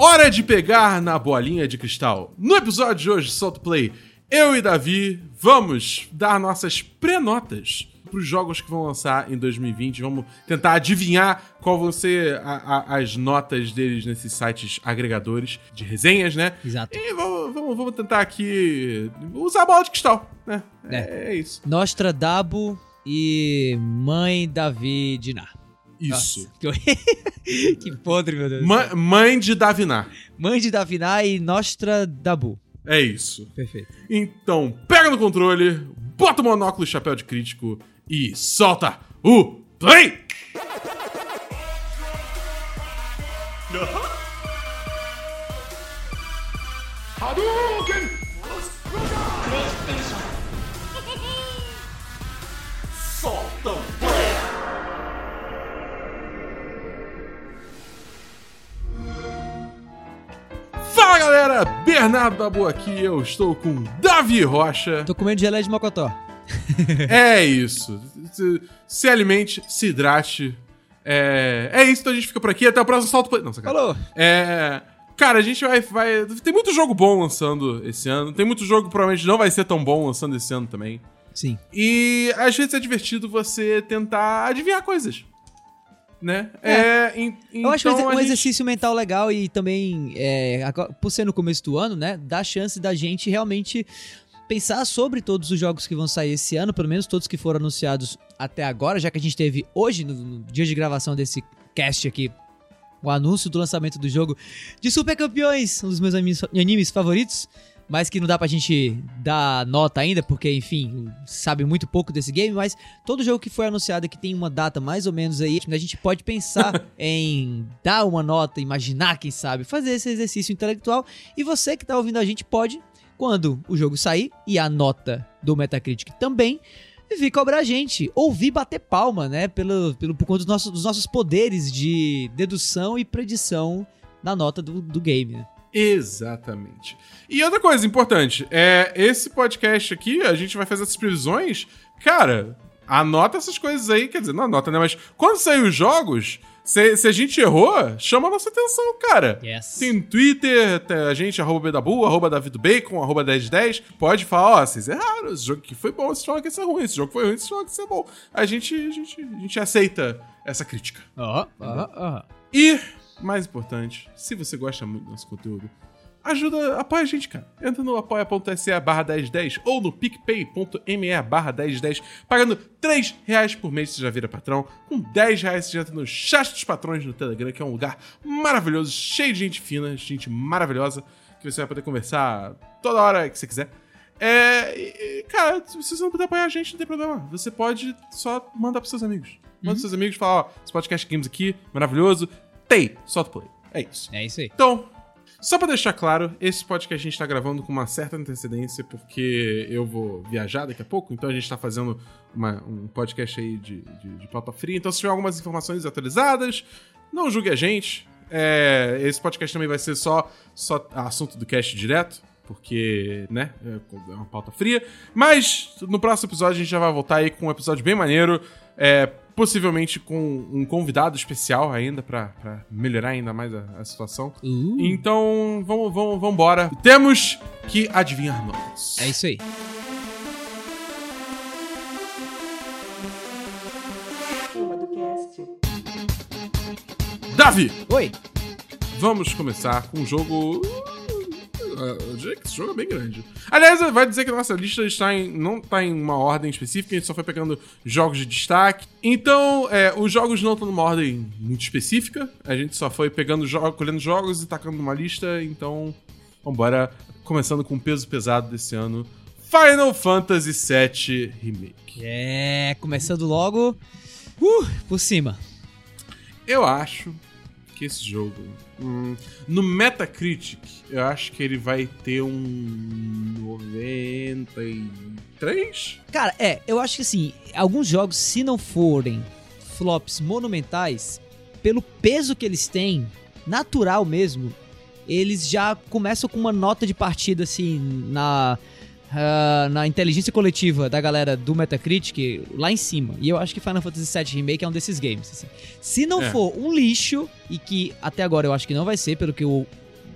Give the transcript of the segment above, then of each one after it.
hora de pegar na bolinha de cristal. No episódio de hoje, Solto Play, eu e Davi vamos dar nossas pré-notas para os jogos que vão lançar em 2020. Vamos tentar adivinhar qual vão ser a, a, as notas deles nesses sites agregadores de resenhas, né? Exato. E vamos, vamos, vamos tentar aqui usar a bola de cristal, né? É, é isso. Nostra Dabo e Mãe Davi Dinar. Isso. Nossa, que, podre, meu Deus. Ma- mãe de Davinar. Mãe de Davinar e Nostra Dabu. É isso. Perfeito. Então, pega no controle, bota o monóculo e chapéu de crítico e solta o play! Fala galera, Bernardo da Boa aqui, eu estou com Davi Rocha. Tô comendo gelé de mocotó. É isso. Se, se alimente, se hidrate. É, é isso, então a gente fica por aqui. Até o próximo salto. Não, sacanagem. Falou. É. Cara, a gente vai, vai. Tem muito jogo bom lançando esse ano. Tem muito jogo que provavelmente não vai ser tão bom lançando esse ano também. Sim. E às vezes é divertido você tentar adivinhar coisas. Né? É. em- Eu acho que então é um a gente- exercício mental legal e também, é, agora- por ser no começo do ano, né, dá chance da gente realmente pensar sobre todos os jogos que vão sair esse ano, pelo menos todos que foram anunciados até agora, já que a gente teve hoje, no, no dia de gravação desse cast aqui, o anúncio do lançamento do jogo de Super Campeões, um dos meus animes favoritos, mas que não dá pra gente dar nota ainda, porque, enfim, sabe muito pouco desse game, mas todo jogo que foi anunciado que tem uma data mais ou menos aí, a gente pode pensar em dar uma nota, imaginar, quem sabe, fazer esse exercício intelectual, e você que tá ouvindo a gente pode, quando o jogo sair, e a nota do Metacritic também, vir cobrar a gente, ouvir bater palma, né, pelo, pelo, por conta dos nossos, dos nossos poderes de dedução e predição da nota do, do game, né? Exatamente. E outra coisa importante, é esse podcast aqui, a gente vai fazer essas previsões. Cara, anota essas coisas aí, quer dizer, não anota, né? Mas quando sair os jogos, se, se a gente errou, chama a nossa atenção, cara. Yes. Tem no Twitter, tem a gente, arroba Bedabu, arroba DavidoBacon, arroba 1010. Pode falar, ó, vocês erraram, esse jogo aqui foi bom, esse jogo aqui é ruim, esse jogo foi ruim, esse jogo aqui é bom. A gente, a gente, a gente aceita essa crítica. Ó, ó, ó. E, mais importante, se você gosta muito do nosso conteúdo, ajuda, apoia a gente, cara. Entra no apoia.se barra 1010 ou no picpay.me barra 1010. Pagando 3 reais por mês você já vira patrão. Com 10 reais você já entra no chat dos patrões no Telegram, que é um lugar maravilhoso, cheio de gente fina, gente maravilhosa, que você vai poder conversar toda hora que você quiser. É, e, cara, se você não puder apoiar a gente, não tem problema. Você pode só mandar pros seus amigos. Manda pros seus amigos e fala, ó, esse podcast Games aqui, maravilhoso. Tem, solta o play. É isso. É isso aí. Então, só pra deixar claro, esse podcast a gente tá gravando com uma certa antecedência, porque eu vou viajar daqui a pouco, então a gente tá fazendo uma- um podcast aí de, de, de pauta fria. Então, se tiver algumas informações atualizadas, não julgue a gente. É, esse podcast também vai ser só, só assunto do cast direto, porque, né, é uma pauta fria. Mas no próximo episódio a gente já vai voltar aí com um episódio bem maneiro, é, possivelmente com um convidado especial ainda pra, pra melhorar ainda mais a, a situação. Uh, Então, vamos, vamos, vamos embora. Temos que adivinhar notas. é isso aí. Davi, Oi. vamos começar com um jogo. Eu diria que esse jogo é bem grande. Aliás, vai dizer que a nossa lista está em, não está em uma ordem específica, a gente só foi pegando jogos de destaque. Então, é, os jogos não estão numa ordem muito específica. A gente só foi pegando jogos, colhendo jogos e tacando numa lista. Então, vambora. Começando com o peso pesado desse ano: Final Fantasy VII Remake. É, começando logo uh, por cima. Eu acho que esse jogo. hum, no Metacritic, eu acho que ele vai ter um 93? Cara, é, eu acho que assim, alguns jogos, se não forem flops monumentais, pelo peso que eles têm, natural mesmo, eles já começam com uma nota de partida assim na ah, na inteligência coletiva da galera do Metacritic lá em cima. E eu acho que Final Fantasy VII Remake é um desses games. assim. Se não É. for um lixo, e que até agora eu acho que não vai ser, pelo que o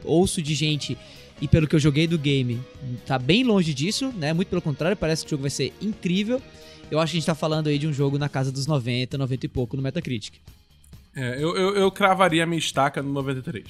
ouço de gente e pelo que eu joguei do game, tá bem longe disso, né? Muito pelo contrário, parece que o jogo vai ser incrível. Eu acho que a gente tá falando aí de um jogo na casa dos 90, 90 e pouco no Metacritic. É, eu, eu, eu cravaria a minha estaca no 93.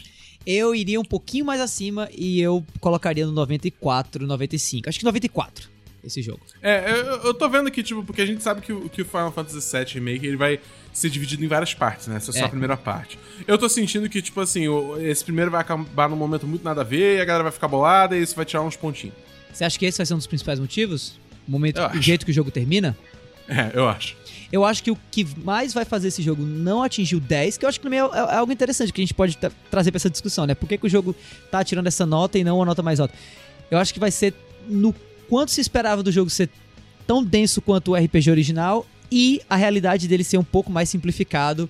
Eu iria um pouquinho mais acima e eu colocaria no 94, 95. Acho que 94 esse jogo. É, eu, eu tô vendo que, tipo, porque a gente sabe que o, que o Final Fantasy VII Remake ele vai ser dividido em várias partes, né? Essa é só É. a primeira parte. Eu tô sentindo que, tipo assim, esse primeiro vai acabar num momento muito nada a ver, e a galera vai ficar bolada e isso vai tirar uns pontinhos. Você acha que esse vai ser um dos principais motivos? O momento, o jeito que o jogo termina? É, eu acho. Eu acho que o que mais vai fazer esse jogo não atingir o 10, que eu acho que também é, é algo interessante que a gente pode tra- trazer pra essa discussão, né? Por que, que o jogo tá tirando essa nota e não uma nota mais alta? Eu acho que vai ser no quanto se esperava do jogo ser tão denso quanto o RPG original e a realidade dele ser um pouco mais simplificado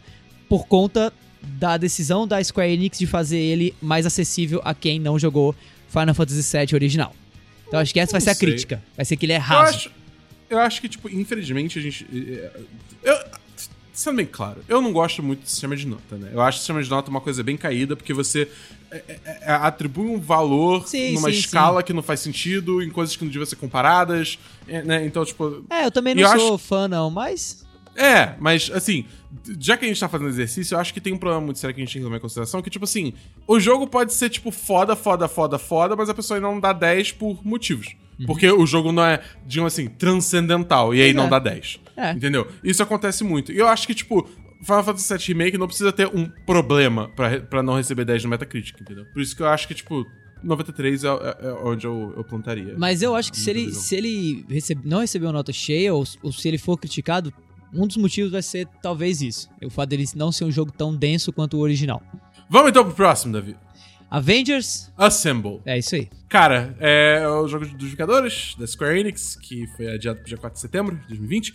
por conta da decisão da Square Enix de fazer ele mais acessível a quem não jogou Final Fantasy VII original. Então acho que essa vai ser a crítica. Vai ser que ele é raso. Acho, eu acho que, tipo, infelizmente a gente. é, Eu, sendo bem claro, eu não gosto muito do sistema de nota, né? Eu acho o sistema de nota uma coisa bem caída, porque você é, é, atribui um valor Sim, numa sim, escala que não faz sentido, em coisas que não deviam ser comparadas, né? Então, tipo. É, eu também não sou fã não, mas É, mas assim, já que a gente tá fazendo exercício, eu acho que tem um problema muito sério que a gente tem que levar em consideração, que, tipo assim, o jogo pode ser, tipo, foda, foda, foda, foda, mas a pessoa ainda não dá 10 por motivos. Porque o jogo não é, digamos assim, transcendental, e aí Pois não é. dá 10. É. Entendeu? Isso acontece muito. E eu acho que, tipo, Final Fantasy VII Remake não precisa ter um problema pra não receber 10 no Metacritic, entendeu? Por isso que eu acho que, tipo, 93 é, é- é onde eu, eu plantaria. Mas eu acho que se ele, se ele recebe- não receber uma nota cheia, ou, ou se ele for criticado, um dos motivos vai ser talvez isso. O fato dele não ser um jogo tão denso quanto o original. Vamos então pro próximo, Davi. Avengers, Assemble. é isso aí. Cara, é o jogo dos Vingadores, da Square Enix, que foi adiado pro dia 4 de setembro de 2020.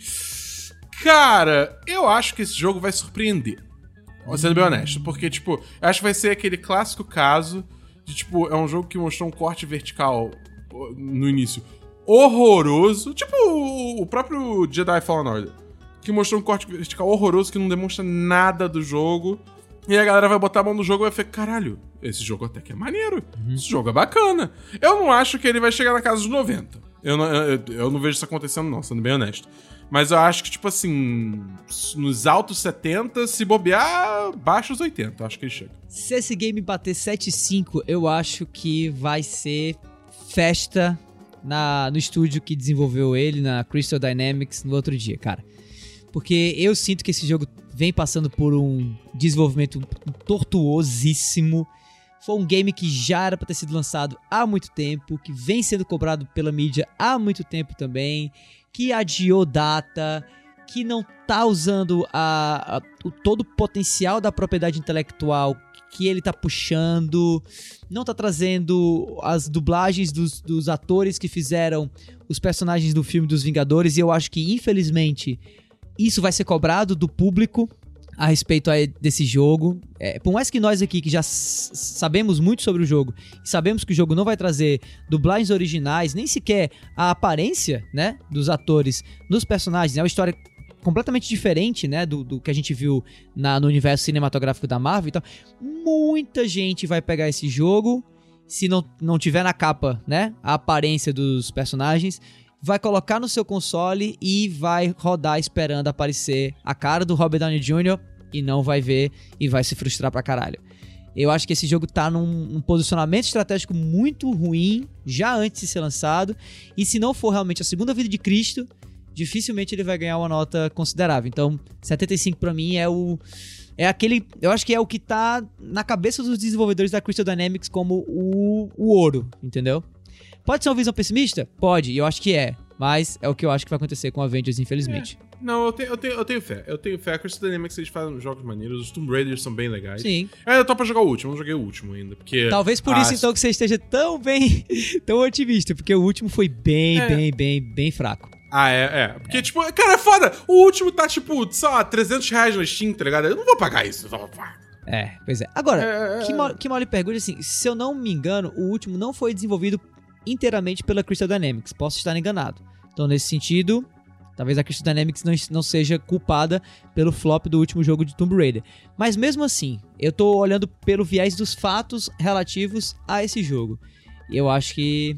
Cara, eu acho que esse jogo vai surpreender. Sendo bem honesto, porque, tipo, eu acho que vai ser aquele clássico caso de, tipo, é um jogo que mostrou um corte vertical no início horroroso, tipo o próprio Jedi Fallen Order, que mostrou um corte vertical horroroso que não demonstra nada do jogo. E a galera vai botar a mão no jogo e vai ficar, caralho, esse jogo até que é maneiro. Esse jogo é bacana. Eu não acho que ele vai chegar na casa dos 90. Eu não, eu, eu não vejo isso acontecendo, não, sendo bem honesto. Mas eu acho que, tipo assim, nos altos 70, se bobear, baixos 80, eu acho que ele chega. Se esse game bater 7.5, eu acho que vai ser festa na, no estúdio que desenvolveu ele, na Crystal Dynamics, no outro dia, cara. Porque eu sinto que esse jogo vem passando por um desenvolvimento tortuosíssimo. Foi um game que já era pra ter sido lançado há muito tempo, que vem sendo cobrado pela mídia há muito tempo também, que adiou data, que não tá usando a, a- o, todo o potencial da propriedade intelectual que ele tá puxando, não tá trazendo as dublagens dos, dos atores que fizeram os personagens do filme dos Vingadores, e eu acho que, infelizmente, isso vai ser cobrado do público a respeito desse jogo. É, por mais que nós aqui, que já sabemos muito sobre o jogo, sabemos que o jogo não vai trazer dublagens originais, nem sequer a aparência, né, dos atores nos personagens, é uma história completamente diferente, né, do, do que a gente viu na- no universo cinematográfico da Marvel e tal. Muita gente vai pegar esse jogo, se não, não tiver na capa, né, a aparência dos personagens, vai colocar no seu console e vai rodar esperando aparecer a cara do Robert Downey Jr. e não vai ver e vai se frustrar pra caralho. Eu acho que esse jogo tá num, num posicionamento estratégico muito ruim, já antes de ser lançado, e se não for realmente a segunda vida de Cristo, dificilmente ele vai ganhar uma nota considerável. Então, 75 pra mim é o é aquele, eu acho que é o que tá na cabeça dos desenvolvedores da Crystal Dynamics como o, o ouro, entendeu? Pode ser uma visão pessimista? Pode, e eu acho que é. Mas é o que eu acho que vai acontecer com Avengers, infelizmente. Não, eu tenho, eu tenho, eu tenho fé. Eu tenho fé. A Crystal Dynamics eles fazem jogos maneiros. Os Tomb Raiders são bem legais. Sim. Eu ainda tô pra jogar o último. Eu não joguei o último ainda. Porque. Talvez por Ah, isso, então, que você esteja tão bem, tão otimista, porque o último foi bem, É. bem, bem, bem fraco. Ah, é, é. Porque, tipo, cara, é foda. O último tá, tipo, sei lá, 300 reais na Steam, tá ligado? Eu não vou pagar isso. É, pois é. Agora, É, é, que, é. mal, que mal lhe pergunte, assim, se eu não me engano, o último não foi desenvolvido inteiramente pela Crystal Dynamics. Posso estar enganado. Então, nesse sentido, Talvez a Crystal Dynamics não, não seja culpada pelo flop do último jogo de Tomb Raider. Mas mesmo assim, eu tô olhando pelo viés dos fatos relativos a esse jogo. E eu acho que.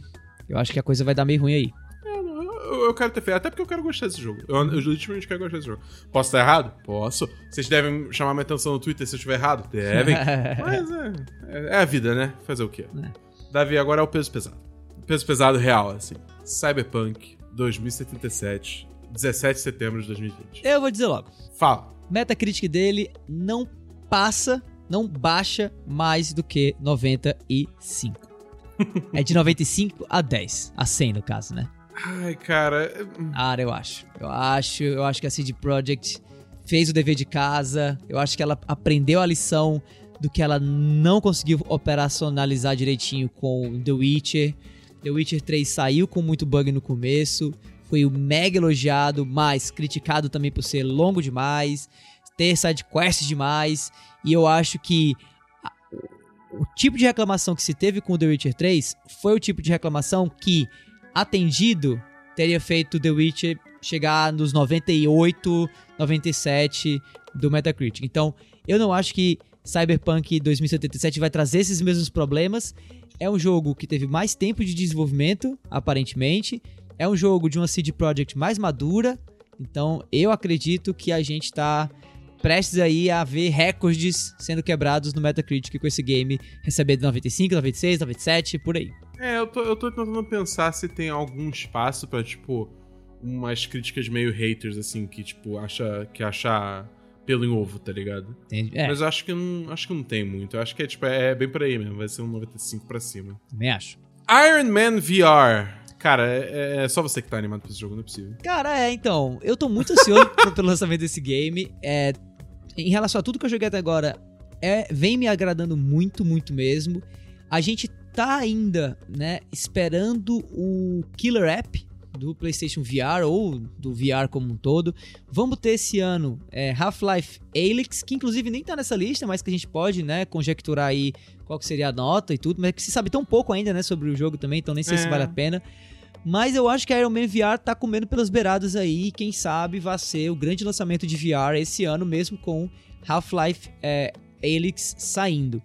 Eu acho que a coisa vai dar meio ruim aí. Eu, eu quero ter fé, até porque eu quero gostar desse jogo. Eu, eu legitimamente quero gostar desse jogo. Posso estar errado? Posso. Vocês devem chamar minha atenção no Twitter se eu estiver errado? Devem. Mas é, é, é a vida, né? Fazer o quê? Davi, agora é o peso pesado. Peso pesado real, assim. Cyberpunk 2077, 17 de setembro de 2020. Eu vou dizer logo. Fala. Metacritic dele não passa, não baixa mais do que 95. é de 95 a 10. A 100 no caso, né? Ai, cara. Ah, eu acho. Eu acho, eu acho que a CD Projekt fez o dever de casa. Eu acho que ela aprendeu a lição do que ela não conseguiu operacionalizar direitinho com The Witcher. The Witcher 3 saiu com muito bug no começo, foi mega elogiado, mas criticado também por ser longo demais, ter sidequests demais, e eu acho que o tipo de reclamação que se teve com The Witcher 3 foi o tipo de reclamação que, atendido, teria feito The Witcher chegar nos 98, 97 do Metacritic. Então, eu não acho que Cyberpunk 2077 vai trazer esses mesmos problemas. É um jogo que teve mais tempo de desenvolvimento, aparentemente. É um jogo de uma CD Projekt mais madura. Então, eu acredito que a gente tá prestes aí a ver recordes sendo quebrados no Metacritic com esse game recebendo 95, 96, 97, por aí. É, eu tô, eu tô tentando pensar se tem algum espaço pra, tipo, umas críticas meio haters, assim, que, tipo, acha, que acha pelo em ovo, tá ligado? Entende? É, Mas eu acho que, não, acho que não tem muito. Eu acho que é, tipo, é bem por aí mesmo. Vai ser um 95 pra cima. também acho. Iron Man VR. Cara, é, é só você que tá animado pra esse jogo, não é possível. Cara, é, então, eu tô muito ansioso pelo lançamento desse game. É, em relação a tudo que eu joguei até agora, é, vem me agradando muito, muito mesmo. A gente tá ainda, né, esperando o Killer App do PlayStation VR ou do VR como um todo. Vamos ter esse ano é, Half-Life Alyx, que inclusive nem tá nessa lista, mas que a gente pode, né, conjecturar aí qual que seria a nota e tudo, mas que se sabe tão pouco ainda, né, sobre o jogo também, então nem sei se É. vale a pena. Mas eu acho que a Iron Man VR tá comendo pelas beiradas aí. e Quem sabe vai ser o grande lançamento de VR esse ano, mesmo com Half-Life é, Alyx saindo.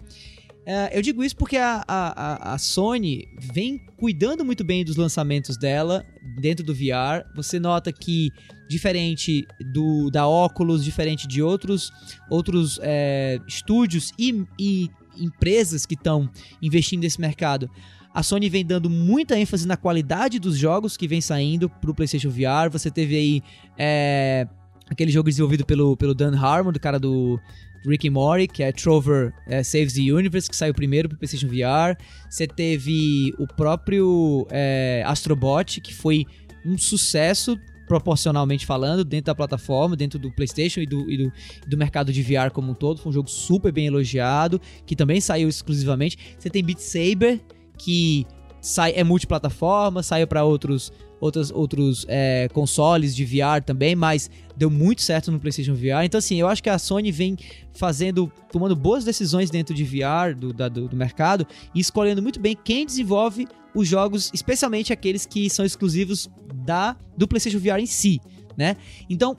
É, eu digo isso porque a, a, a- Sony vem cuidando muito bem dos lançamentos dela dentro do VR. Você nota que, diferente do da Oculus, diferente de outros, outros é, estúdios e, e empresas que estão investindo nesse mercado, a Sony vem dando muita ênfase na qualidade dos jogos que vem saindo pro PlayStation VR. Você teve aí é, aquele jogo desenvolvido pelo, pelo Dan Harmon, do cara do Rick and Morty, que é Trover é, Saves the Universe, que saiu primeiro pro PlayStation VR. Você teve o próprio é, Astrobot, que foi um sucesso proporcionalmente falando, dentro da plataforma, dentro do PlayStation e do, e do, do mercado de VR como um todo. Foi um jogo super bem elogiado, que também saiu exclusivamente. Você tem Beat Saber, que sai, é multiplataforma, saiu para outros, outros, outros é, consoles de VR também, mas deu muito certo no PlayStation VR. Então, assim, eu acho que a Sony vem fazendo, tomando boas decisões dentro de VR do, da- do, do mercado e escolhendo muito bem quem desenvolve os jogos, especialmente aqueles que são exclusivos da do PlayStation VR em si, né? Então,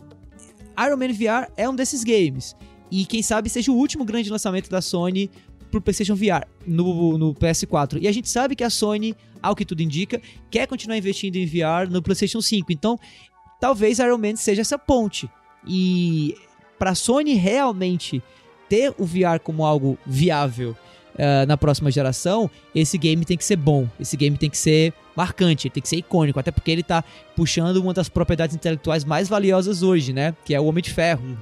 Iron Man VR é um desses games. E quem sabe seja o último grande lançamento da Sony pro PlayStation VR no, no PS4. E a gente sabe que a Sony, ao que tudo indica, quer continuar investindo em VR no PlayStation 5. Então, talvez Iron Man seja essa ponte. E pra Sony realmente ter o VR como algo viável eh, na próxima geração, esse game tem que ser bom. Esse game tem que ser marcante, tem que ser icônico, até porque ele tá puxando uma das propriedades intelectuais mais valiosas hoje, né? Que é o Homem de Ferro.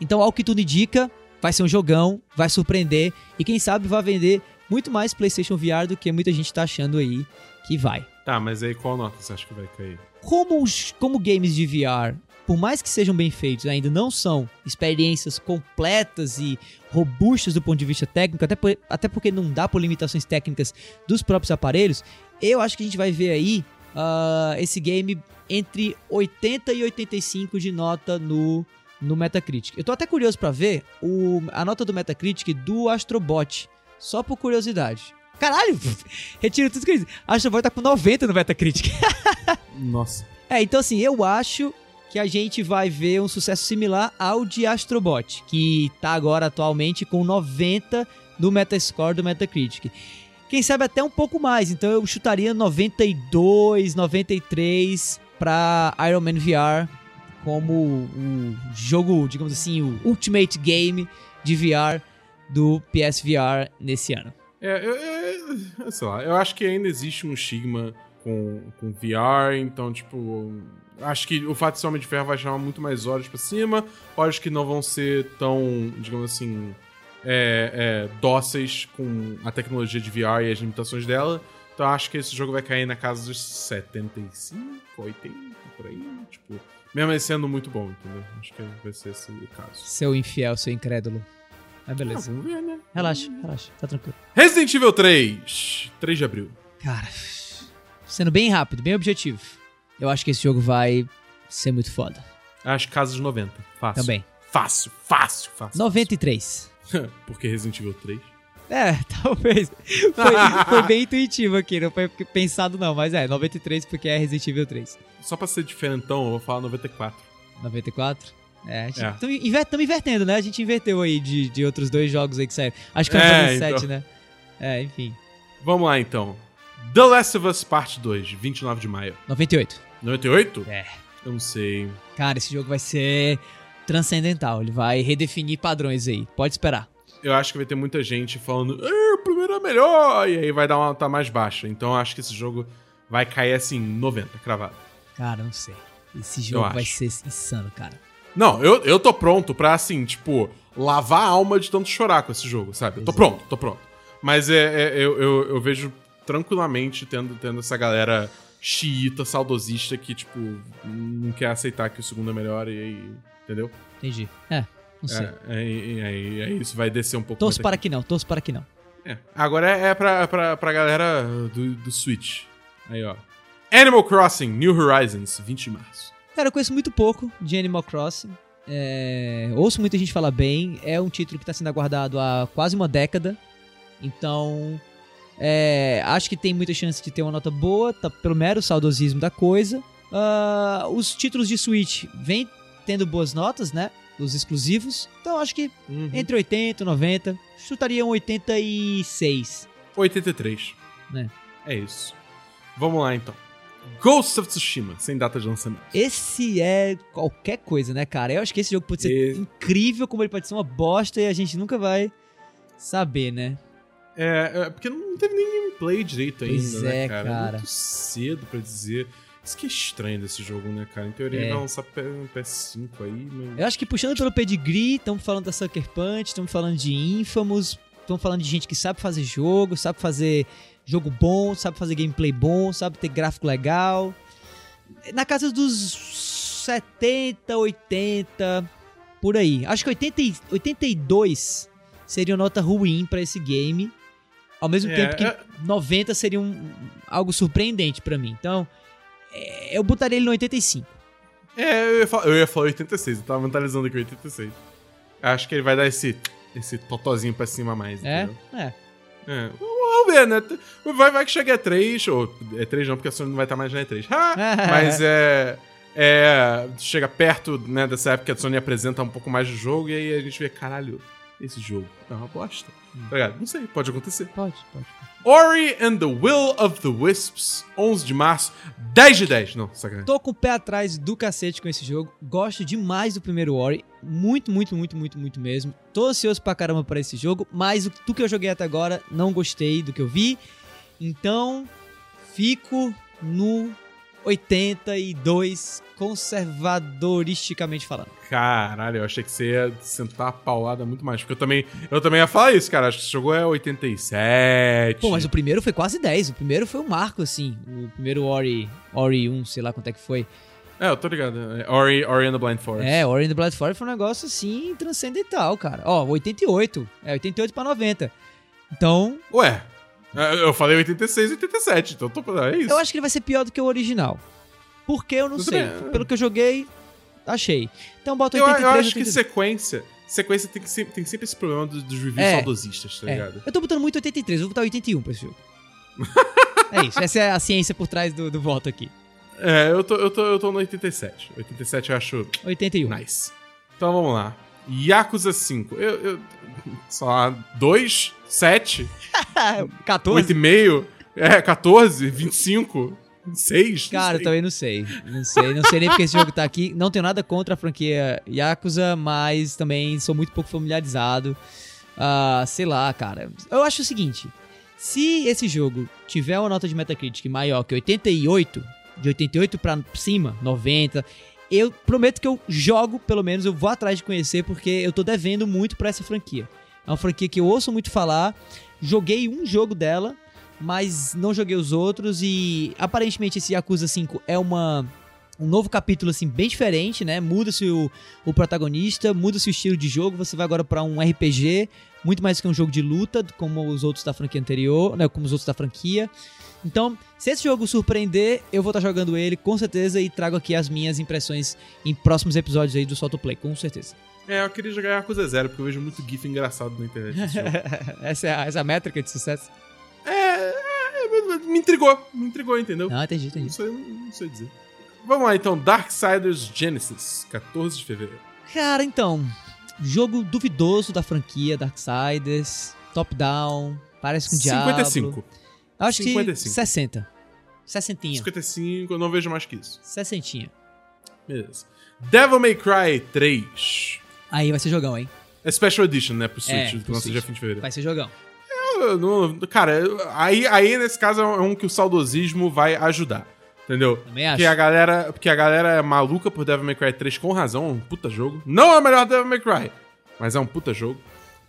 Então, ao que tudo indica, vai ser um jogão, vai surpreender e quem sabe vai vender muito mais PlayStation VR do que muita gente tá achando aí que vai. Tá, mas aí qual nota você acha que vai cair? Como, os- como games de VR, por mais que sejam bem feitos, ainda não são experiências completas e robustas do ponto de vista técnico, até, por- até porque não dá por limitações técnicas dos próprios aparelhos, eu acho que a gente vai ver aí ah, esse game entre 80 e 85 de nota no, no Metacritic. Eu tô até curioso pra ver o, a nota do Metacritic do Astrobot, só por curiosidade. Caralho, retiro tudo que eu disse. Astrobot tá com 90 no Metacritic. Nossa. É, então assim, eu acho que a gente vai ver um sucesso similar ao de Astrobot, que tá agora atualmente com 90 no Metascore do Metacritic. Quem sabe até um pouco mais, então eu chutaria 92, 93 para Iron Man VR como o jogo, digamos assim, o Ultimate Game de VR do PSVR nesse ano. É, eu, eu- eu- sei lá, eu acho que ainda existe um estigma com, com VR, então, tipo, acho que o fato de ser Homem de Ferro vai chamar muito mais olhos pra cima, olhos que não vão ser tão, digamos assim, é, é, dóceis com a tecnologia de VR e as limitações dela. Então acho que esse jogo vai cair na casa dos 75, 80, por aí, tipo, mesmo ele sendo muito bom, entendeu? Acho que vai ser esse o caso. Seu infiel, seu incrédulo. Mas Ah, beleza. ver, né? Relaxa, relaxa, tá tranquilo. Resident Evil 3, 3 de abril. Cara, sendo bem rápido, bem objetivo, eu acho que esse jogo vai ser muito foda. Acho que casa dos 90. Fácil. Também. Fácil, fácil, fácil. 93. Porque Resident Evil 3. É, talvez. Foi, foi bem intuitivo aqui, não foi pensado não, mas é, 93 porque é Resident Evil 3. Só pra ser diferentão, eu vou falar 94. 94? É, a gente, É. Tamo, inver- tamo invertendo, né? A gente inverteu aí de, de outros dois jogos aí que saíram. Acho que foi É, 97, então. né? É, enfim. Vamos lá, então. The Last of Us Parte 2, 29 de maio. 98. 98? É. Eu não sei. Cara, esse jogo vai ser transcendental. Ele vai redefinir padrões aí. Pode esperar. Eu acho que vai ter muita gente falando, "Ah, o primeiro é melhor, e aí vai dar uma nota mais baixa. Então eu acho que esse jogo vai cair assim, 90, cravado. Cara, não sei. Esse jogo vai acho. ser insano, cara. Não, eu, eu tô pronto pra, assim, tipo, lavar a alma de tanto chorar com esse jogo, sabe? Eu tô pronto, tô pronto. Mas é, é- eu, eu, eu vejo tranquilamente tendo, tendo essa galera xiita, saudosista, que, tipo, não quer aceitar que o segundo é melhor e aí. Entendeu? Entendi. É, não sei. É, é, é, é, isso, vai descer um pouco. torço para aqui. que não, torço para que não. É. Agora é, é pra, pra, pra galera do, do Switch. Aí, ó. Animal Crossing New Horizons, 20 de março. Cara, eu conheço muito pouco de Animal Crossing. É, ouço muita gente falar bem. É um título que está sendo aguardado há quase uma década. Então, é, acho que tem muita chance de ter uma nota boa, tá, pelo mero saudosismo da coisa. Ah, os títulos de Switch vêm tendo boas notas, né? Os exclusivos. Então, acho que Uhum. entre 80 e 90. Chutaria um 86. 83. Né. É isso. Vamos lá, então. Ghost of Tsushima, sem data de lançamento. Esse é qualquer coisa, né, cara? Eu acho que esse jogo pode ser Esse- incrível, como ele pode ser uma bosta e a gente nunca vai saber, né? É, é, porque não teve nem gameplay direito ainda, Pois né, é, cara? cara. Muito cedo pra dizer. Isso que é estranho desse jogo, né, cara? Em teoria É. ele vai lançar no PS5 aí, mas... Eu acho que puxando pelo pedigree, estamos falando da Sucker Punch, estamos falando de Infamous, estamos falando de gente que sabe fazer jogo, sabe fazer jogo bom, sabe fazer gameplay bom, sabe ter gráfico legal. Na casa dos 70, 80, por aí. Acho que 80, e- 82 seria uma nota ruim pra esse game. Ao mesmo É, tempo que é- 90 seria um, algo surpreendente pra mim. Então, é, eu botaria ele no 85. É, eu ia, falar, eu ia falar 86, eu tava mentalizando aqui 86. Acho que ele vai dar esse, esse totozinho pra cima a mais, É? entendeu? É. É. Vamos ver, né? Vai, vai que chega a 3, ou é 3 não, porque a Sony não vai estar mais na E3. Ha! Mas é. É. Chega perto né, dessa época que a Sony apresenta um pouco mais do jogo e aí a gente vê, caralho, esse jogo é uma bosta. Tá ligado? Não sei, pode acontecer. Pode, pode. Ori and the Will of the Wisps, 11 de março, 10 de 10. Não, sacanagem. Tô com o pé atrás do cacete com esse jogo. Gosto demais do primeiro Ori. Muito, muito, muito, muito, muito mesmo. Tô ansioso pra caramba pra esse jogo. Mas o- do que eu joguei até agora, não gostei do que eu vi. Então, fico no 82, conservadoristicamente falando. Caralho, eu achei que você ia sentar a paulada muito mais. Porque eu também, eu também ia falar isso, cara. Acho que esse jogo é 87. Pô, mas o primeiro foi quase 10. O primeiro foi um marco, assim. O primeiro Ori, Ori 1, sei lá quanto é que foi. É, eu tô ligado. É Ori, Ori and the Blind Forest. É, Ori and the Blood Forest foi um negócio assim transcendental, cara. Ó, 88. É 88 pra 90. Então, Ué, eu falei 86 e 87, então tô, é isso. eu acho que ele vai ser pior do que o original. Por que eu não Eu sei. também- Pelo que eu joguei, achei. Então bota Eu, 83. eu acho que 82. sequência. Sequência tem, que sempre, tem sempre esse problema dos, dos reviews É. saudosistas, tá É. ligado? Eu tô botando muito 83, eu vou botar 81 pra esse jogo. é isso, essa é a ciência por trás do, do voto aqui. É, eu tô, eu, tô, eu tô no 87. 87 eu acho 81. nice. Então vamos lá. Yakuza 5. Eu, eu sei lá, 2, 7, 14? 8,5, é, 14, 25, 6. Cara, eu também não sei. Não sei. Não sei nem porque esse jogo tá aqui. Não tenho nada contra a franquia Yakuza, mas também sou muito pouco familiarizado. Ah, sei lá, cara. Eu acho o seguinte: se esse jogo tiver uma nota de Metacritic maior que 88, de 88 pra cima, 90, eu prometo que eu jogo, pelo menos, eu vou atrás de conhecer, porque eu tô devendo muito pra essa franquia. É uma franquia que eu ouço muito falar. Joguei um jogo dela, mas não joguei os outros e aparentemente esse Yakuza 5 é uma um novo capítulo assim bem diferente, né? Muda-se o, o protagonista, muda-se o estilo de jogo, você vai agora pra um RPG, muito mais que um jogo de luta, como os outros da franquia anterior, né, como os outros da franquia. Então, se esse jogo surpreender, eu vou estar jogando ele com certeza e trago aqui as minhas impressões em próximos episódios aí do Solto Play, com certeza. É, eu queria jogar Yakuza Zero, porque eu vejo muito GIF engraçado na internet. essa, é a, essa é a métrica de sucesso? é, é, me intrigou, me intrigou, entendeu? Não, entendi, Não entendi. sei, não sei dizer. Vamos lá então, Darksiders Genesis, 14 de fevereiro. Cara, então, jogo duvidoso da franquia Darksiders, top-down, parece com Diablo. 55. Acho 55. que 60. 60. 55, eu não vejo mais que isso. 60. Beleza. Devil May Cry 3. Aí vai ser jogão, hein? É Special Edition, né? Pro Switch, É, pro lança dia 20 de fevereiro. Vai ser jogão. Eu não- cara, aí, aí nesse caso é um que o saudosismo vai ajudar. Entendeu? Também acho. Porque a galera, porque a galera é maluca por Devil May Cry 3 com razão, é um puta jogo. Não é o melhor Devil May Cry, mas é um puta jogo.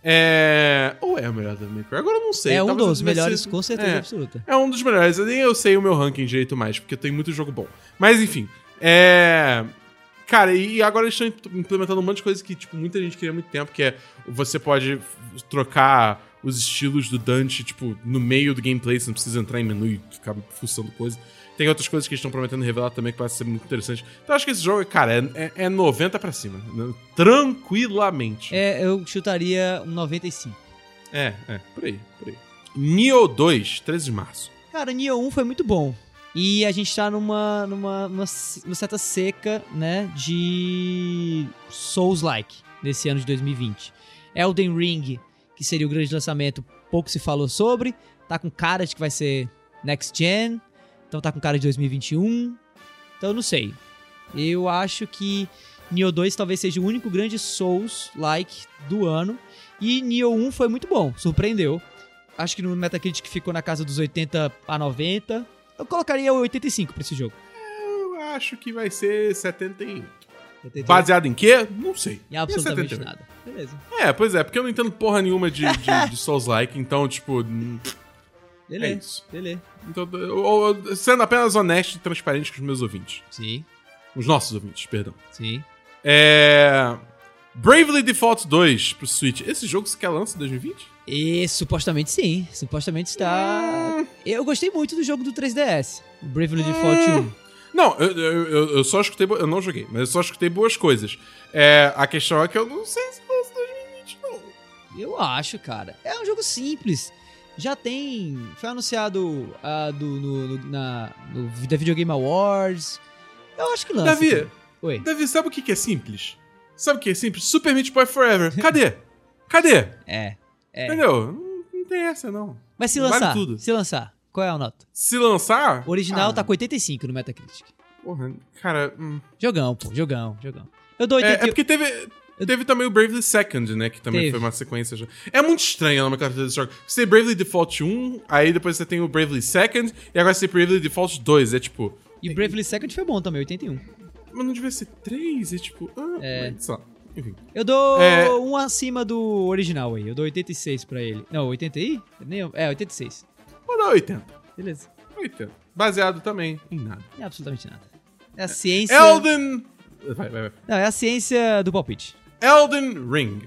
É. Ou é o melhor Devil May Cry? Agora eu não sei. é um talvez dos melhores, com certeza É. absoluta. É um dos melhores. Eu nem eu sei o meu ranking direito mais, porque tem muito jogo bom. Mas enfim, é. Cara, e agora eles estão implementando um monte de coisa que, tipo, muita gente queria há muito tempo, que é você pode trocar os estilos do Dante, tipo, no meio do gameplay, você não precisa entrar em menu e ficar fuçando coisa. Tem outras coisas que eles estão prometendo revelar também que parece ser muito interessante. Então acho que esse jogo, cara, é, é, é 90 pra cima. né? Tranquilamente. É, eu chutaria um 95. É, é, por aí, por aí. Nioh 2, 13 de março. Cara, Nioh 1 foi muito bom. E a gente tá numa, numa, numa, numa certa seca, né, de Souls-like nesse ano de 2020. Elden Ring, que seria o grande lançamento, pouco se falou sobre. Tá com cara de que vai ser Next Gen. Então tá com cara de 2021. Então eu não sei. Eu acho que Nioh 2 talvez seja o único grande Souls-like do ano. E Nioh 1 foi muito bom, surpreendeu. Acho que no Metacritic ficou na casa dos 80 a 90. Eu colocaria 85 pra esse jogo. Eu acho que vai ser 71. 88. Baseado em quê? Não sei. Em absolutamente 78. nada. Beleza. É, pois é, porque eu não entendo porra nenhuma de, de, de Souls-like, então, tipo, hum, é Beleza. isso. Então, eu- eu- sendo apenas honesto e transparente com os meus ouvintes. Sim, Os nossos ouvintes, perdão. sim. É. Bravely Default 2 pro Switch. Esse jogo você quer lança em 2020? E supostamente sim. Supostamente está. Eu gostei muito do jogo do 3DS. o Bravely Default 1. Não, eu, eu, eu- só escutei. Eu não joguei, mas eu só escutei boas coisas. É, a questão é que eu não sei se lança em 2020, não. Eu acho, cara. É um jogo simples. Já tem. Foi anunciado ah, do, no, no, na, no da Video Game Awards. Eu acho que lança. Davi, cara. Oi. Davi, sabe o que que é simples? Sabe o que é simples? Super Meat Boy Forever. Cadê? Cadê? É. É. Entendeu? Não, não tem essa, não. Mas se Vale lançar. tudo. Se lançar. Qual é a nota? Se lançar. O original ah, tá com 85 no Metacritic. Porra, cara. hum. Jogão, pô. Jogão, jogão. Eu dou É, 80. é porque teve. Teve também o Bravely Second, né? Que também Teve. foi uma sequência. já. É muito estranha a nomenclatura desse jogo. Você tem Bravely Default 1, aí depois você tem o Bravely Second, e agora você tem Bravely Default 2. É tipo. E Bravely Second foi bom também, 81. Mas não devia ser 3? É tipo. Ah, É. Lá. Enfim. Eu dou É. um acima do original aí. Eu dou 86 pra ele. Não, 80 aí? Nem- É, 86. Vou dar 80. Beleza. 80. Baseado também em nada. É absolutamente nada. É a ciência. Elden. Vai, vai, vai. Não, é a ciência do palpite. Elden Ring.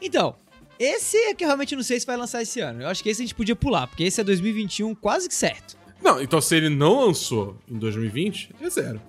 Então, esse é que eu realmente não sei se vai lançar esse ano. Eu acho que esse a gente podia pular, porque esse é 2021 quase que certo. Não, então se ele não lançou em 2020, é zero.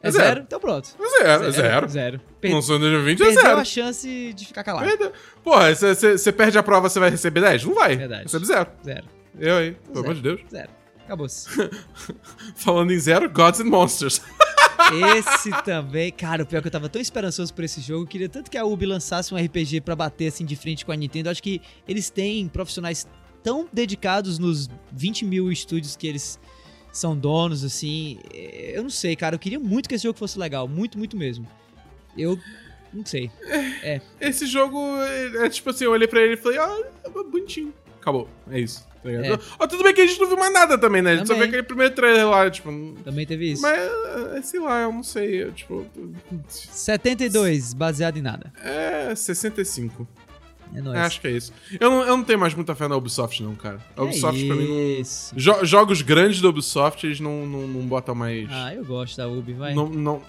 É, zero? Então pronto. É zero, é zero. Zero. Per Lançou em 2020, é perdeu zero. a chance de ficar calado. Perdeu. Porra, você perde a prova, você vai receber 10? Não vai. Verdade. Recebe zero. Zero. Eu aí, pelo Zero. amor de Deus. Zero. Acabou-se. Falando em zero, Gods and Monsters. Esse também, cara, o pior é que eu tava tão esperançoso por esse jogo, eu queria tanto que a Ubi lançasse um RPG pra bater assim de frente com a Nintendo. Eu acho que eles têm profissionais tão dedicados nos 20 mil estúdios que eles são donos, assim. eh, Eu não sei, cara, eu queria muito que esse jogo fosse legal, muito, muito mesmo. Eu não sei. Esse jogo é, é tipo assim, eu olhei pra ele e falei, ah, é bonitinho. Acabou. É isso. Tá ligado? É. Ó, tudo bem que a gente não viu mais nada também, né? A gente só Também. viu aquele primeiro trailer lá, tipo. Também teve isso. Mas, é, sei lá, eu não sei. Eu, tipo. 72, baseado em nada. É 65. É nóis. Acho que é isso. Eu não, eu não tenho mais muita fé na Ubisoft, não, cara. A Ubisoft, pra mim, não. Jo- jogos grandes da Ubisoft, eles não, não, não botam mais. Ah, eu gosto da Ubi, vai. não, não...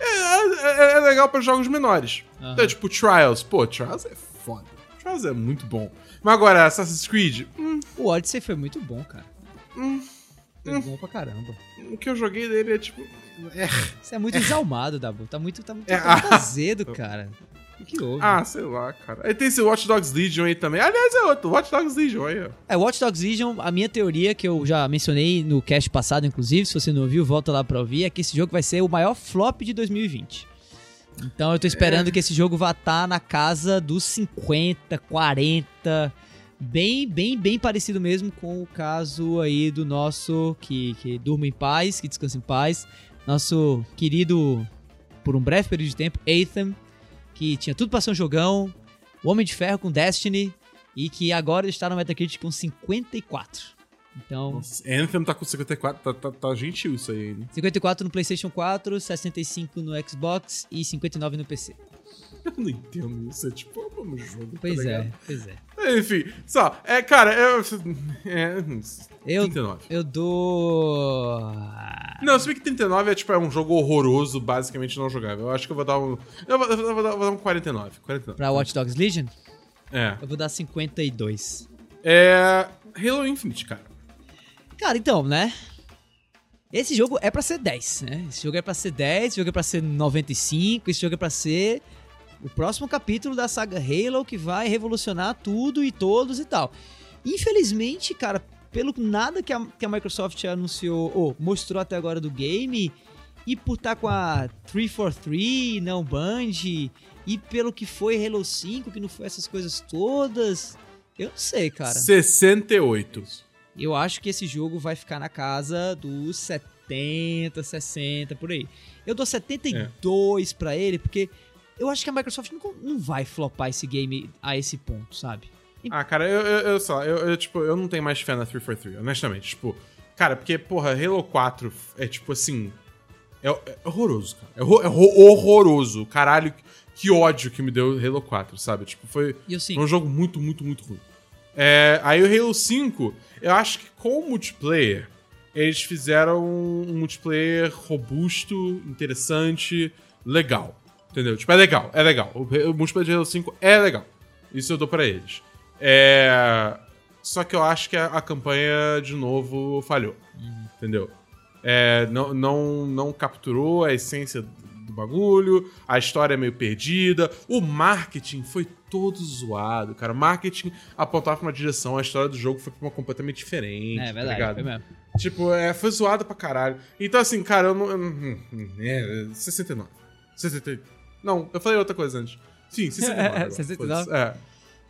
É, é, é legal pra jogos menores. Aham. Então, tipo, Trials. Pô, Trials é foda. Trials é muito bom. Mas agora, Assassin's Creed, hum, O Odyssey foi muito bom, cara. Hum. Foi bom pra caramba. o que eu joguei dele é tipo. É. Você é muito exalmado, Dabu. Tá muito, tá muito, É, tá muito ah. azedo, cara. O que houve? Ah, sei lá, cara. Aí tem esse Watch Dogs Legion aí também. Aliás, é outro. Watch Dogs Legion aí, ó. É, Watch Dogs Legion, a minha teoria, que eu já mencionei no cast passado, inclusive, se você não ouviu, volta lá pra ouvir, é que esse jogo vai ser o maior flop de 2020. Então eu tô esperando que esse jogo vá estar na casa dos 50, 40, bem, bem, bem parecido mesmo com o caso aí do nosso, que, que durma em paz, que descansa em paz, nosso querido, por um breve período de tempo, Atham, que tinha tudo pra ser um jogão, o Homem de Ferro com Destiny, e que agora está no Metacritic com 54. Então, Nossa, Anthem tá com 54. Tá, tá, tá gentil isso aí, né? 54 no PlayStation 4, 65 no Xbox e 59 no PC. Eu não entendo isso. É tipo, é mesmo jogo. Pois tá é, ligado? pois é. Enfim, só. É, cara, eu. É. Eu, 39. eu dou. Não, se bem que 39 é tipo é um jogo horroroso, basicamente não jogável. Eu acho que eu vou dar um. Eu vou, eu vou dar, vou dar um 49. 49. Pra Watch Dogs Legion, É. eu vou dar 52. É. Halo Infinite, cara. Cara, então, né? Esse jogo é pra ser 10, né? Esse jogo é pra ser 10, esse jogo é pra ser 95, esse jogo é pra ser o próximo capítulo da saga Halo que vai revolucionar tudo e todos e tal. Infelizmente, cara, pelo nada que a, que a Microsoft anunciou, ou mostrou até agora do game, e por estar com a 343, não Band, e pelo que foi Halo 5, que não foi essas coisas todas, eu não sei, cara. 68. Eu acho que esse jogo vai ficar na casa dos 70, 60, por aí. Eu dou 72 pra ele, porque eu acho que a Microsoft não, não vai flopar esse game a esse ponto, sabe? Ah, cara, eu, eu, eu lá, eu, eu, tipo, eu não tenho mais fé na 343, honestamente. Tipo, cara, porque, porra, Halo 4 é tipo assim. É, é horroroso, cara. É, é horror- horroroso. Caralho, que ódio que me deu Halo 4, sabe? Tipo, foi E eu sim. um jogo muito, muito, muito ruim. É, aí o Halo 5, eu acho que com o multiplayer, eles fizeram um multiplayer robusto, interessante, legal. Entendeu? Tipo, é legal, é legal. O, multiplayer de Halo 5 é legal. Isso eu dou pra eles. É... Só que eu acho que a, a campanha, de novo, falhou. Entendeu? É, não, não, não capturou a essência do bagulho, a história é meio perdida, o marketing foi todo zoado, cara. O marketing apontava pra uma direção, a história do jogo foi pra uma completamente diferente. É tá verdade, ligado? foi mesmo. Tipo, é, foi zoado pra caralho. Então, assim, cara, eu não. eu não- É, 69. 69. Não, eu falei outra coisa antes. Sim, 69. agora, 69? foda-se. É.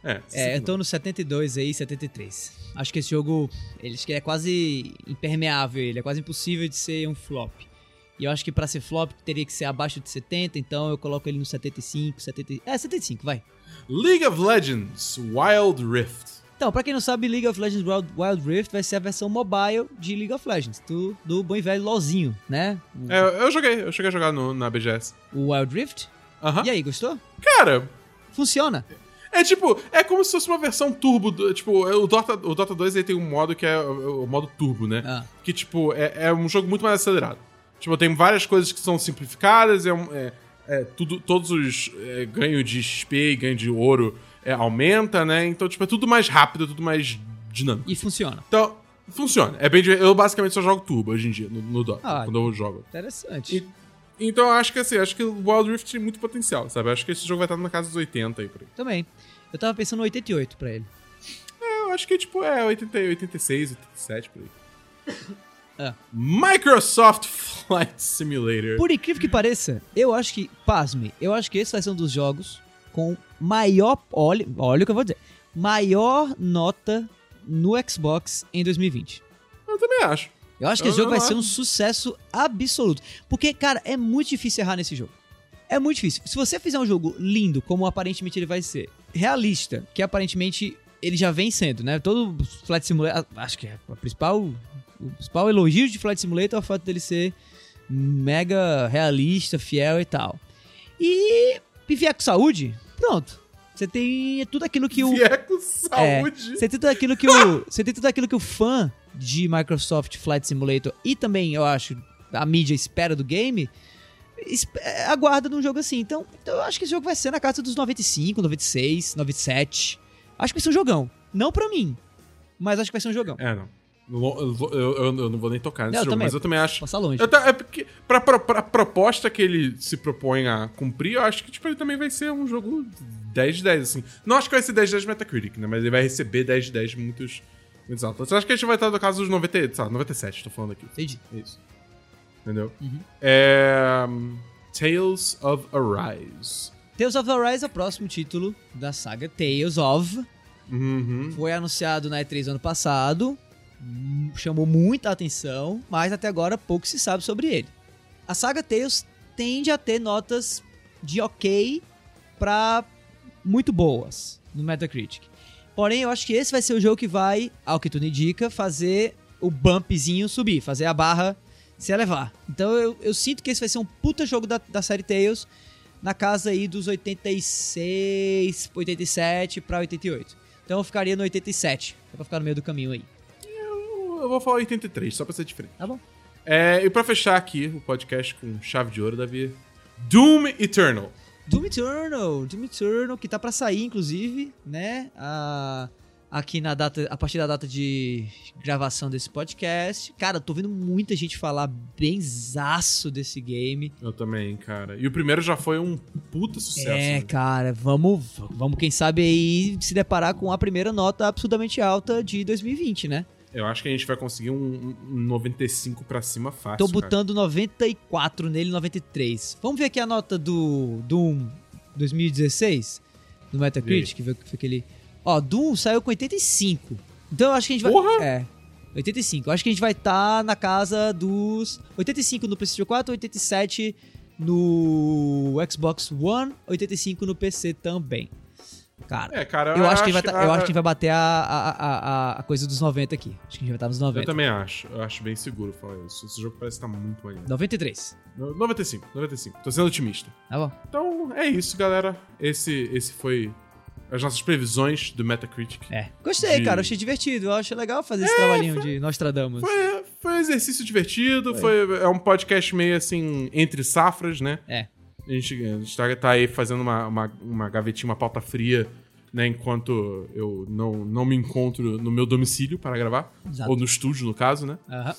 É, É, eu 69. tô no 72 aí, 73. Acho que esse jogo, ele que é quase impermeável, ele é quase impossível de ser um flop. E eu acho que pra ser flop teria que ser abaixo de 70, então eu coloco ele no 75, 70, é 75, vai. League of Legends Wild Rift. Então, pra quem não sabe, League of Legends Wild, Wild Rift vai ser a versão mobile de League of Legends, do, do bom e velho LoLzinho, né? É, eu joguei, eu cheguei a jogar no, na BGS. o Wild Rift. Aham. E aí, gostou? Cara, Funciona. é tipo, é como se fosse uma versão turbo. do- tipo, o Dota, o Dota 2 ele tem um modo que é o, o modo turbo, né? Ah. Que, tipo, é, é um jogo muito mais acelerado. Tipo, tem várias coisas que são simplificadas, é, um- é- é tudo, todos os é, ganho de XP e ganho de ouro é, aumenta, né? Então, tipo, é tudo mais rápido, tudo mais dinâmico. E funciona. Então, funciona. É bem, eu basicamente só jogo turbo hoje em dia, no, no Dota, Ah, quando eu jogo. Interessante. E- Então eu acho que assim, acho que o Wild Rift tem muito potencial, sabe? Eu acho que esse jogo vai estar na casa dos 80 aí por aí. Também. Eu tava pensando no 88 pra ele. É, eu acho que tipo é 80, 86, 87 por aí. Ah. Microsoft Flight Simulator. Por incrível que pareça, eu acho que, pasme, eu acho que esse vai ser um dos jogos com maior, olha, olha o que eu vou dizer, maior nota no Xbox em 2020. Eu também acho. Eu acho que Eu- esse jogo vai ser um sucesso absoluto. Porque, cara, é muito difícil errar nesse jogo. É muito difícil. Se você fizer um jogo lindo, como aparentemente ele vai ser, realista, que aparentemente ele já vem sendo, né? Todo Flight Simulator, acho que é a principal, o principal elogio de Flight Simulator é o fato dele ser mega realista, fiel e tal. E, vier com saúde, pronto. Você tem tudo aquilo que o Vier com é, saúde. você tem tudo aquilo que o você tem tudo aquilo que o fã de Microsoft Flight Simulator e também eu acho a mídia espera do game é, aguarda num jogo assim. Então, então eu acho que esse jogo vai ser na casa dos 95, 96, 97. Acho que vai ser um jogão. Não pra mim, mas acho que vai ser um jogão. É, não. Eu, eu- eu- não vou nem tocar nesse Eu jogo, também. mas eu também acho. Passar longe. É porque, pra, pra, pra proposta que ele se propõe a cumprir, eu acho que tipo, ele também vai ser um jogo 10 de 10, assim. Não acho que vai ser 10 de 10 Metacritic, né? Mas ele vai receber 10 de 10 muitos, muitos altos. Eu acho que a gente vai estar no caso dos 90, sei lá, 97, tô falando aqui. Entendi. É isso. Entendeu? Uhum. É. Tales of Arise. Tales of Arise é o próximo título da saga Tales of. Uhum. Foi anunciado na E3 ano passado, chamou muita atenção, mas até agora pouco se sabe sobre ele. A saga Tales tende a ter notas de ok pra muito boas no Metacritic. Porém, eu acho que esse vai ser o jogo que vai, ao que tudo indica, fazer o bumpzinho subir, fazer a barra se elevar. Então eu, eu sinto que esse vai ser um puta jogo da, da série Tales na casa aí dos 86, 87 pra 88. Então eu ficaria no 87, só pra ficar no meio do caminho aí. Eu vou falar 83, só pra ser diferente. Tá bom? É, e pra fechar aqui o podcast com chave de ouro, Davi. Doom Eternal. Doom Eternal, Doom Eternal, que tá pra sair, inclusive, né? Aqui na data, a partir da data de gravação desse podcast. Cara, tô vendo muita gente falar benzaço desse game. Eu também, cara. E o primeiro já foi um puta sucesso. é, né? cara, vamos, vamos, quem sabe aí se deparar com a primeira nota absurdamente alta de 2020, né? Eu acho que a gente vai conseguir um, um 95 pra cima fácil. Tô cara. botando 94 nele, 93. Vamos ver aqui a nota do Doom 2016 no Metacritic, que foi que foi aquele. Ó, Doom saiu com 85. Então eu acho que a gente vai. Porra! É. 85. Eu acho que a gente vai estar na casa dos 85 no PlayStation 4, 87 no Xbox One, 85 no PC também. Cara, É, cara, eu, acho que a gente vai tá- eu acho que vai bater a, a, a, a- coisa dos 90 aqui. Acho que a gente vai estar nos Eu 90. também acho. Eu acho bem seguro falar isso. Esse jogo parece estar muito maneiro. 93. 95, 95. Tô sendo otimista. Tá bom? Então, é isso, galera. Esse, esse foi as nossas previsões do Metacritic. É. Gostei, De- cara. Achei divertido. Eu acho legal fazer esse trabalhinho de Nostradamus. Foi, foi um exercício divertido, foi. é um podcast meio assim, entre safras, né? É. A gente, a gente tá, tá aí fazendo uma, uma, uma gavetinha, uma pauta fria, né? Enquanto eu não, não me encontro no meu domicílio para gravar. Exato. Ou no estúdio, no caso, né? Aham.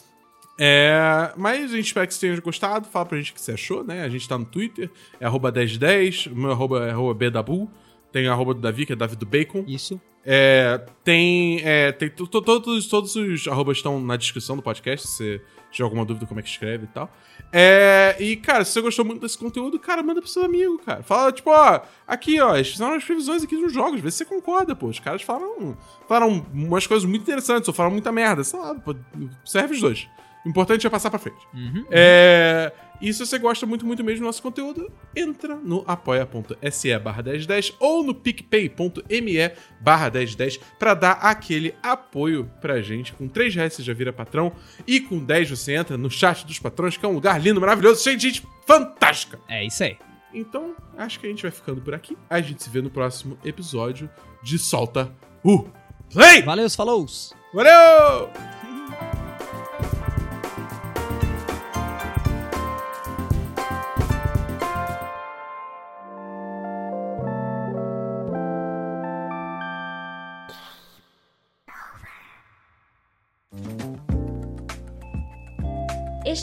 É, mas a gente espera que você tenha gostado. Fala pra gente o que você achou, né? A gente tá no Twitter, é arroba 1010, o meu arroba é arroba bdabu. Tem arroba do Davi, que é Davi do Bacon. Isso. É, tem. É, tem to- to- todos, todos os arrobas estão na descrição do podcast, se você tiver alguma dúvida como é que escreve e tal. É, e, cara, se você gostou muito desse conteúdo, cara, manda pro seu amigo, cara. Fala, tipo, ó, aqui, ó, eles fizeram as previsões aqui dos jogos, vê se você concorda, pô. Os caras falaram, falaram umas coisas muito interessantes, ou falaram muita merda, sei lá, pô, serve os dois. O importante é passar pra frente. É, e se você gosta muito, muito mesmo do nosso conteúdo, entra no apoia.se barra 1010 ou no picpay.me barra 1010 pra dar aquele apoio pra gente. Com 3 reais você já vira patrão e com 10 você entra no chat dos patrões, que é um lugar lindo, maravilhoso, cheio de gente fantástica. É isso aí. Então, acho que a gente vai ficando por aqui. A gente se vê no próximo episódio de Solta o Play! Valeu, falou! Valeu!